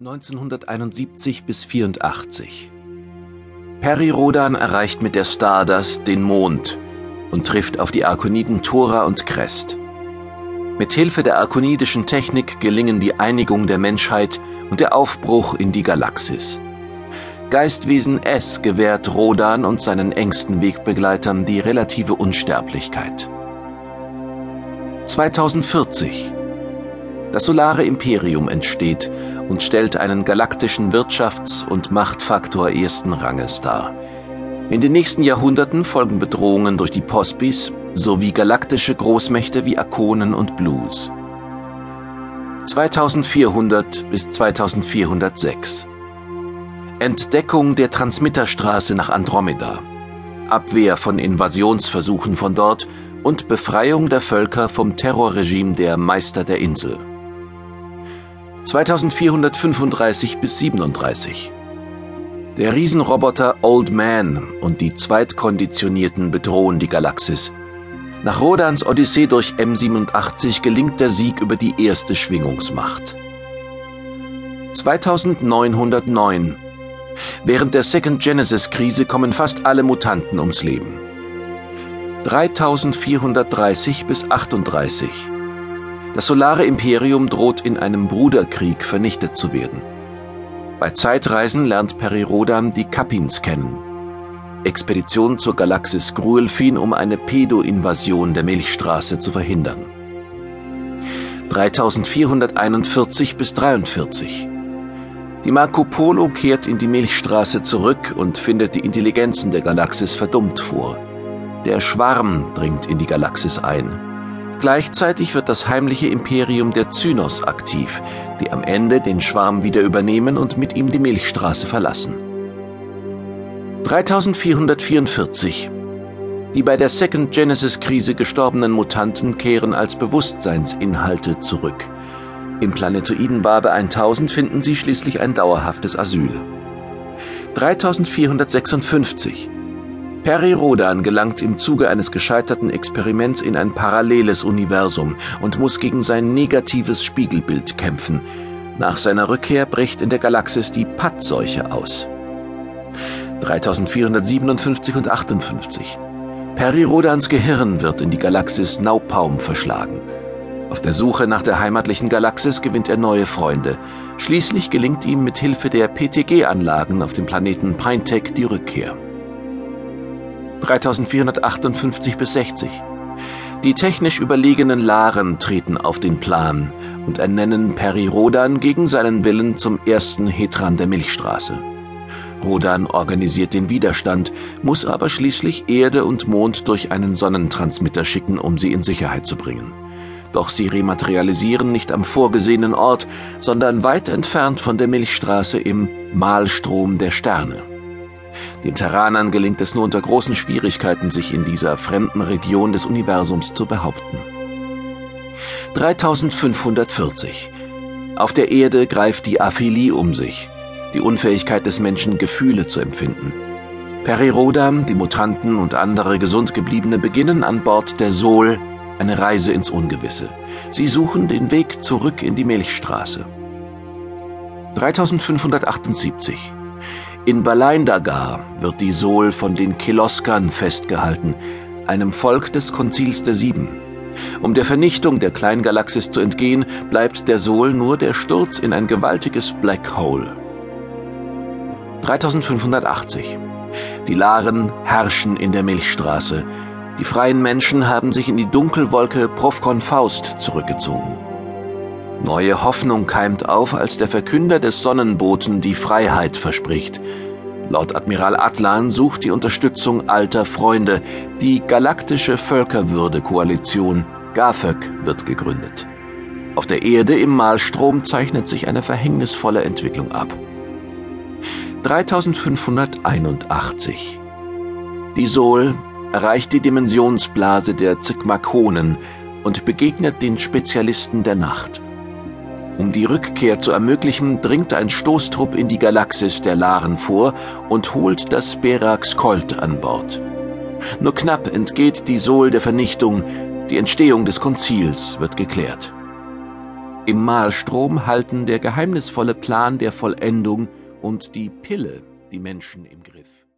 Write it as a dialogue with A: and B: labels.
A: 1971 bis 84. Perry Rodan erreicht mit der Stardust den Mond und trifft auf die Arkoniden Thora und Crest. Mit Hilfe der arkonidischen Technik gelingen die Einigung der Menschheit und der Aufbruch in die Galaxis. Geistwesen S gewährt Rodan und seinen engsten Wegbegleitern die relative Unsterblichkeit. 2040 das solare Imperium entsteht und stellt einen galaktischen Wirtschafts- und Machtfaktor ersten Ranges dar. In den nächsten Jahrhunderten folgen Bedrohungen durch die Pospis sowie galaktische Großmächte wie Akonen und Blues. 2400 bis 2406 Entdeckung der Transmitterstraße nach Andromeda. Abwehr von Invasionsversuchen von dort und Befreiung der Völker vom Terrorregime der Meister der Insel. 2435 bis 37. Der Riesenroboter Old Man und die Zweitkonditionierten bedrohen die Galaxis. Nach Rodans Odyssee durch M87 gelingt der Sieg über die erste Schwingungsmacht. 2909. Während der Second Genesis-Krise kommen fast alle Mutanten ums Leben. 3430 bis 38. Das solare Imperium droht in einem Bruderkrieg vernichtet zu werden. Bei Zeitreisen lernt Perirodan die Kapins kennen. Expedition zur Galaxis Gruelfin, um eine Pedo-Invasion der Milchstraße zu verhindern. 3441 bis 43. Die Marco Polo kehrt in die Milchstraße zurück und findet die Intelligenzen der Galaxis verdummt vor. Der Schwarm dringt in die Galaxis ein. Gleichzeitig wird das heimliche Imperium der Zynos aktiv, die am Ende den Schwarm wieder übernehmen und mit ihm die Milchstraße verlassen. 3444 Die bei der Second Genesis-Krise gestorbenen Mutanten kehren als Bewusstseinsinhalte zurück. Im Planetoiden Barbe 1000 finden sie schließlich ein dauerhaftes Asyl. 3456 Perry Rodan gelangt im Zuge eines gescheiterten Experiments in ein paralleles Universum und muss gegen sein negatives Spiegelbild kämpfen. Nach seiner Rückkehr bricht in der Galaxis die Pattseuche aus. 3457 und 58. Perry Rodans Gehirn wird in die Galaxis Naupaum verschlagen. Auf der Suche nach der heimatlichen Galaxis gewinnt er neue Freunde. Schließlich gelingt ihm mit Hilfe der PTG-Anlagen auf dem Planeten Pinetech die Rückkehr. 3458 bis 60. Die technisch überlegenen Laren treten auf den Plan und ernennen Peri Rodan gegen seinen Willen zum ersten Hetran der Milchstraße. Rodan organisiert den Widerstand, muss aber schließlich Erde und Mond durch einen Sonnentransmitter schicken, um sie in Sicherheit zu bringen. Doch sie rematerialisieren nicht am vorgesehenen Ort, sondern weit entfernt von der Milchstraße im Mahlstrom der Sterne. Den Terranern gelingt es nur unter großen Schwierigkeiten, sich in dieser fremden Region des Universums zu behaupten. 3540. Auf der Erde greift die Aphilie um sich, die Unfähigkeit des Menschen, Gefühle zu empfinden. Perirodam, die Mutanten und andere gesund gebliebene beginnen an Bord der Sol eine Reise ins Ungewisse. Sie suchen den Weg zurück in die Milchstraße. 3578 in Balaindagar wird die Sol von den Kiloskern festgehalten, einem Volk des Konzils der Sieben. Um der Vernichtung der Kleingalaxis zu entgehen, bleibt der Sol nur der Sturz in ein gewaltiges Black Hole. 3580. Die Laren herrschen in der Milchstraße. Die freien Menschen haben sich in die Dunkelwolke Profcon Faust zurückgezogen. Neue Hoffnung keimt auf, als der Verkünder des Sonnenboten die Freiheit verspricht. Laut Admiral Atlan sucht die Unterstützung alter Freunde. Die Galaktische Völkerwürde-Koalition GAFÖK wird gegründet. Auf der Erde im Malstrom zeichnet sich eine verhängnisvolle Entwicklung ab. 3581 Die Sol erreicht die Dimensionsblase der Zygmakonen und begegnet den Spezialisten der Nacht. Um die Rückkehr zu ermöglichen, dringt ein Stoßtrupp in die Galaxis der Laren vor und holt das Berax Colt an Bord. Nur knapp entgeht die Sol der Vernichtung, die Entstehung des Konzils wird geklärt. Im Mahlstrom halten der geheimnisvolle Plan der Vollendung und die Pille die Menschen im Griff.